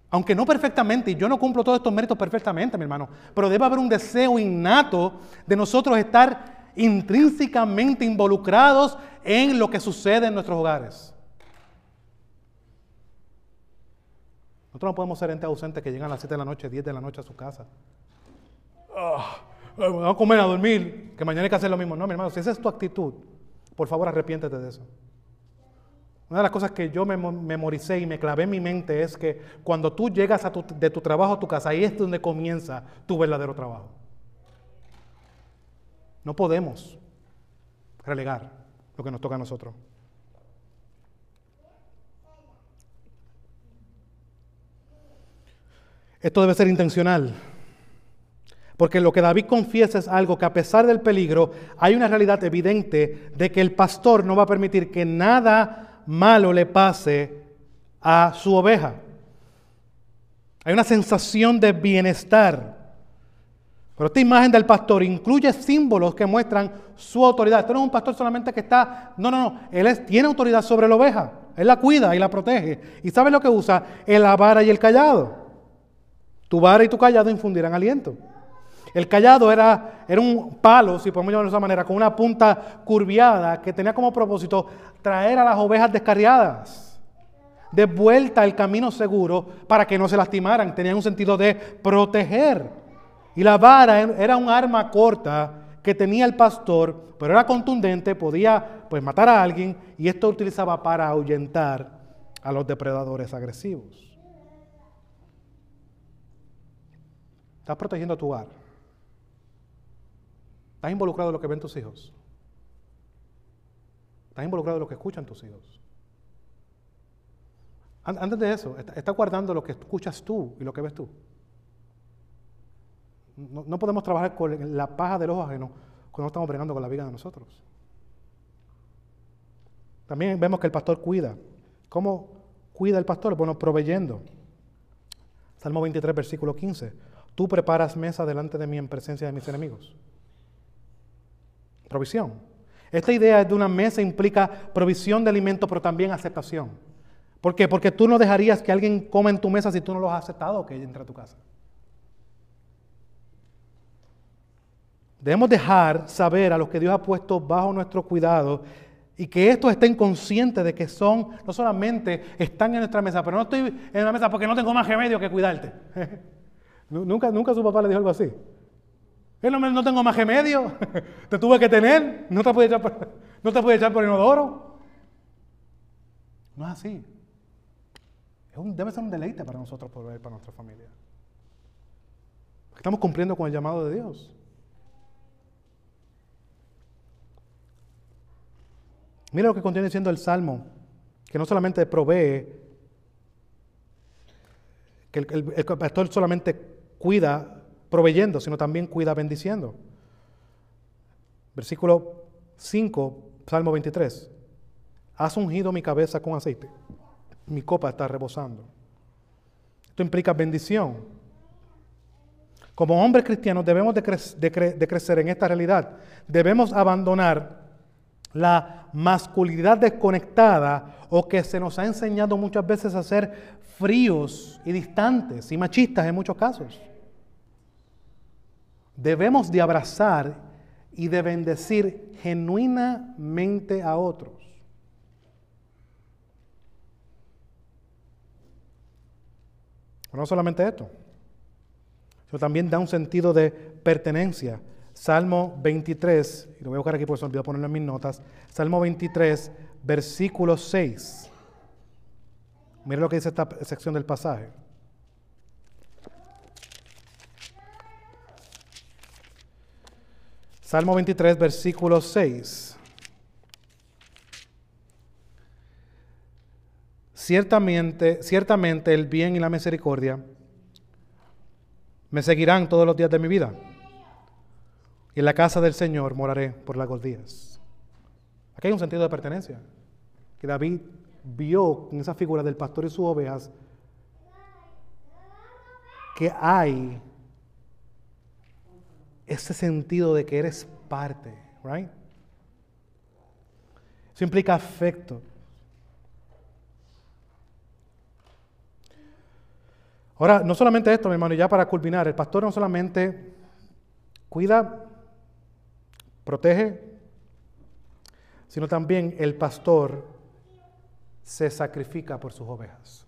Aunque no perfectamente, y yo no cumplo todos estos méritos perfectamente, mi hermano, pero debe haber un deseo innato de nosotros estar intrínsecamente involucrados en lo que sucede en nuestros hogares. Nosotros no podemos ser entes ausentes que llegan a las 7 de la noche, 10 de la noche a su casa. Ah, vamos a comer, a dormir, que mañana hay que hacer lo mismo. No, mi hermano, si esa es tu actitud, por favor arrepiéntete de eso. Una de las cosas que yo me memoricé y me clavé en mi mente es que cuando tú llegas de tu trabajo a tu casa, ahí es donde comienza tu verdadero trabajo. No podemos relegar lo que nos toca a nosotros. Esto debe ser intencional. Porque lo que David confiesa es algo que a pesar del peligro, hay una realidad evidente de que el pastor no va a permitir que nada malo le pase a su oveja. Hay una sensación de bienestar. Pero esta imagen del pastor incluye símbolos que muestran su autoridad. Esto no es un pastor solamente que está, no, no, no, él tiene autoridad sobre la oveja. Él la cuida y la protege. ¿Y sabe lo que usa? El la vara y el callado. Tu vara y tu callado infundirán aliento. El callado era, era un palo, si podemos llamarlo de esa manera, con una punta curviada que tenía como propósito traer a las ovejas descarriadas de vuelta al camino seguro para que no se lastimaran. Tenía un sentido de proteger. Y la vara era un arma corta que tenía el pastor, pero era contundente, podía pues matar a alguien y esto utilizaba para ahuyentar a los depredadores agresivos. Estás protegiendo tu hogar. Estás involucrado en lo que ven tus hijos. Estás involucrado en lo que escuchan tus hijos. Antes de eso, estás guardando lo que escuchas tú y lo que ves tú. No, podemos trabajar con la paja del ojo ajeno cuando estamos bregando con la vida de nosotros. También vemos que el pastor cuida. ¿Cómo cuida el pastor? Bueno, proveyendo. Salmo 23, versículo 15. Tú preparas mesa delante de mí en presencia de mis enemigos. Provisión. Esta idea de una mesa implica provisión de alimento, pero también aceptación. ¿Por qué? Porque tú no dejarías que alguien coma en tu mesa si tú no lo has aceptado o que entre a tu casa. Debemos dejar saber a los que Dios ha puesto bajo nuestro cuidado y que estos estén conscientes de que son, no solamente están en nuestra mesa, pero no estoy en la mesa porque no tengo más remedio que cuidarte. Nunca, nunca su papá le dijo algo así. No, tengo más remedio, te tuve que tener, no te pude echar por, pude echar por inodoro. No es así. Debe ser un deleite para nosotros proveer para nuestra familia. Estamos cumpliendo con el llamado de Dios. Mira lo que contiene diciendo el Salmo, que no solamente provee, que el pastor solamente cuida proveyendo, sino también cuida bendiciendo. Versículo 5, Salmo 23. Has ungido mi cabeza con aceite, mi copa está rebosando. Esto implica bendición. Como hombres cristianos debemos de, cre- de cre- de crecer en esta realidad. Debemos abandonar la masculinidad desconectada o que se nos ha enseñado muchas veces a ser fríos y distantes y machistas en muchos casos. Debemos de abrazar y de bendecir genuinamente a otros. No solamente esto, sino también da un sentido de pertenencia. Salmo 23, y lo voy a buscar aquí porque se olvidó ponerlo en mis notas. Salmo 23, versículo 6. Mire lo que dice esta sección del pasaje. Salmo 23, versículo 6. Ciertamente, ciertamente el bien y la misericordia me seguirán todos los días de mi vida. Y en la casa del Señor moraré por largos días. Aquí hay un sentido de pertenencia. Que David vio en esa figura del pastor y sus ovejas que hay ese sentido de que eres parte, right? Eso implica afecto. Ahora, no solamente esto, mi hermano, y ya para culminar, el pastor no solamente cuida, protege, sino también el pastor se sacrifica por sus ovejas.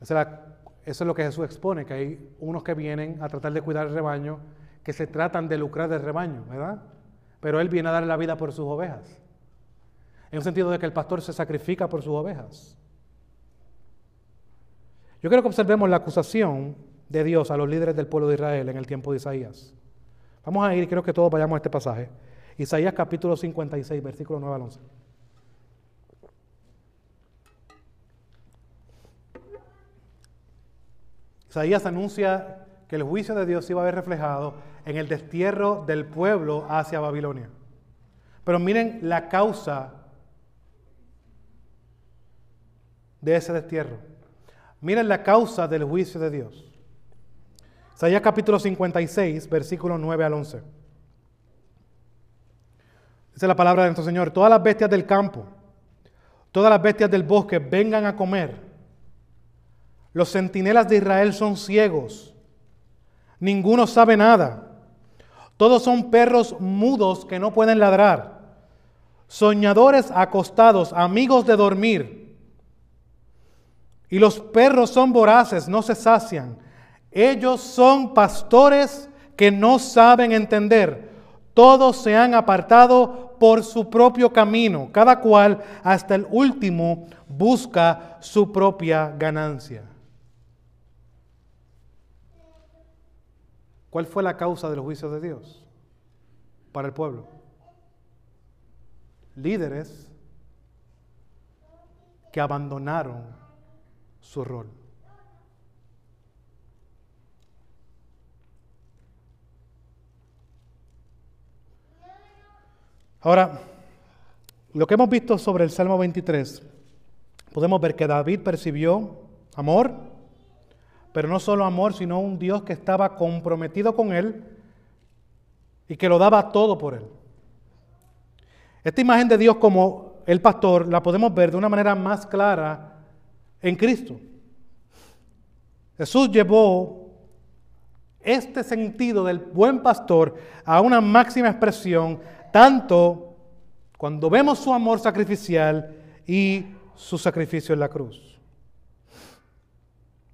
Esa es la- eso es lo que Jesús expone, que hay unos que vienen a tratar de cuidar el rebaño, que se tratan de lucrar del rebaño, ¿verdad? Pero Él viene a dar la vida por sus ovejas. En un sentido de que el pastor se sacrifica por sus ovejas. Yo quiero que observemos la acusación de Dios a los líderes del pueblo de Israel en el tiempo de Isaías. Vamos a ir, quiero que todos vayamos a este pasaje. Isaías capítulo 56, versículo 9 al 11. Isaías anuncia que el juicio de Dios se iba a ver reflejado en el destierro del pueblo hacia Babilonia. Pero miren la causa de ese destierro. Miren la causa del juicio de Dios. Isaías capítulo 56, versículos 9 al 11. Dice la palabra de nuestro Señor, todas las bestias del campo, todas las bestias del bosque vengan a comer. Los centinelas de Israel son ciegos, ninguno sabe nada. Todos son perros mudos que no pueden ladrar, soñadores acostados, amigos de dormir. Y los perros son voraces, no se sacian. Ellos son pastores que no saben entender. Todos se han apartado por su propio camino. Cada cual hasta el último busca su propia ganancia. ¿Cuál fue la causa del juicio de Dios para el pueblo? Líderes que abandonaron su rol. Ahora, lo que hemos visto sobre el Salmo 23, podemos ver que David percibió amor, pero no solo amor, sino un Dios que estaba comprometido con él y que lo daba todo por él. Esta imagen de Dios como el pastor la podemos ver de una manera más clara en Cristo. Jesús llevó este sentido del buen pastor a una máxima expresión, tanto cuando vemos su amor sacrificial y su sacrificio en la cruz.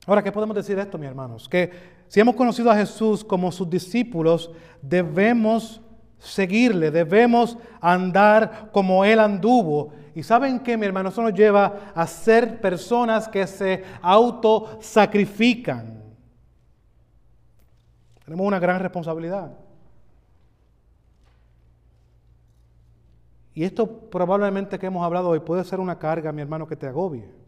Ahora, ¿qué podemos decir de esto, mis hermanos? Que si hemos conocido a Jesús como sus discípulos, debemos seguirle, debemos andar como Él anduvo. Y saben que mi hermano, eso nos lleva a ser personas que se autosacrifican. Tenemos una gran responsabilidad. Y esto probablemente que hemos hablado hoy puede ser una carga, mi hermano, que te agobie.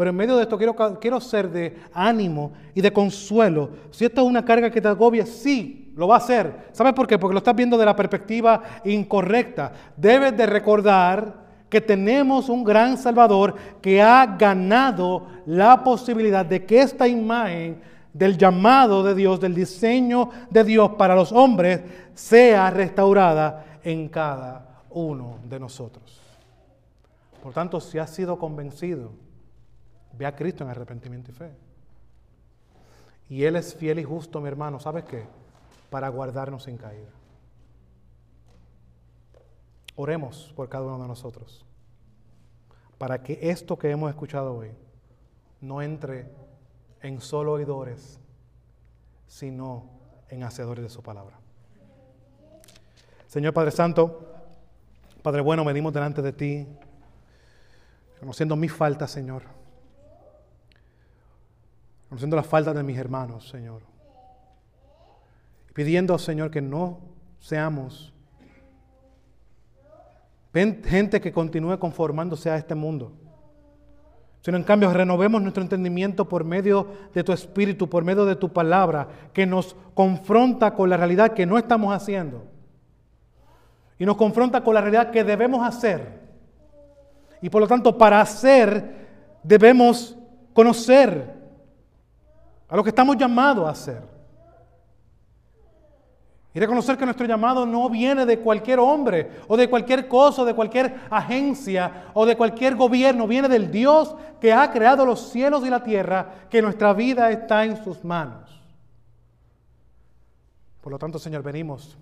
Pero en medio de esto quiero, quiero ser de ánimo y de consuelo. Si esto es una carga que te agobia, sí, lo va a hacer. ¿Sabes por qué? Porque lo estás viendo de la perspectiva incorrecta. Debes de recordar que tenemos un gran Salvador que ha ganado la posibilidad de que esta imagen del llamado de Dios, del diseño de Dios para los hombres, sea restaurada en cada uno de nosotros. Por tanto, si has sido convencido, ve a Cristo en arrepentimiento y fe. Y Él es fiel y justo, mi hermano, ¿sabes qué? Para guardarnos en caída. Oremos por cada uno de nosotros, para que esto que hemos escuchado hoy no entre en solo oidores, sino en hacedores de su palabra. Señor Padre Santo, Padre bueno, venimos delante de ti, conociendo mis faltas, Señor, conociendo las faltas de mis hermanos, Señor, pidiendo, Señor, que no seamos gente que continúe conformándose a este mundo sino en cambio renovemos nuestro entendimiento por medio de tu Espíritu, por medio de tu palabra, que nos confronta con la realidad que no estamos haciendo y nos confronta con la realidad que debemos hacer. Y por lo tanto, para hacer, debemos conocer a lo que estamos llamados a hacer. Y reconocer que nuestro llamado no viene de cualquier hombre o de cualquier cosa, o de cualquier agencia o de cualquier gobierno. Viene del Dios que ha creado los cielos y la tierra, que nuestra vida está en sus manos. Por lo tanto, Señor, venimos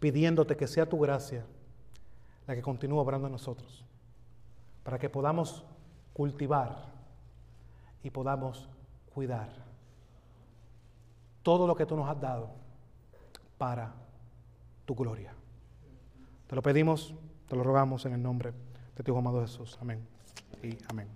pidiéndote que sea tu gracia la que continúe obrando en nosotros, para que podamos cultivar y podamos cuidar todo lo que tú nos has dado para tu gloria. Te lo pedimos, te lo rogamos en el nombre de tu amado Jesús. Amén y amén.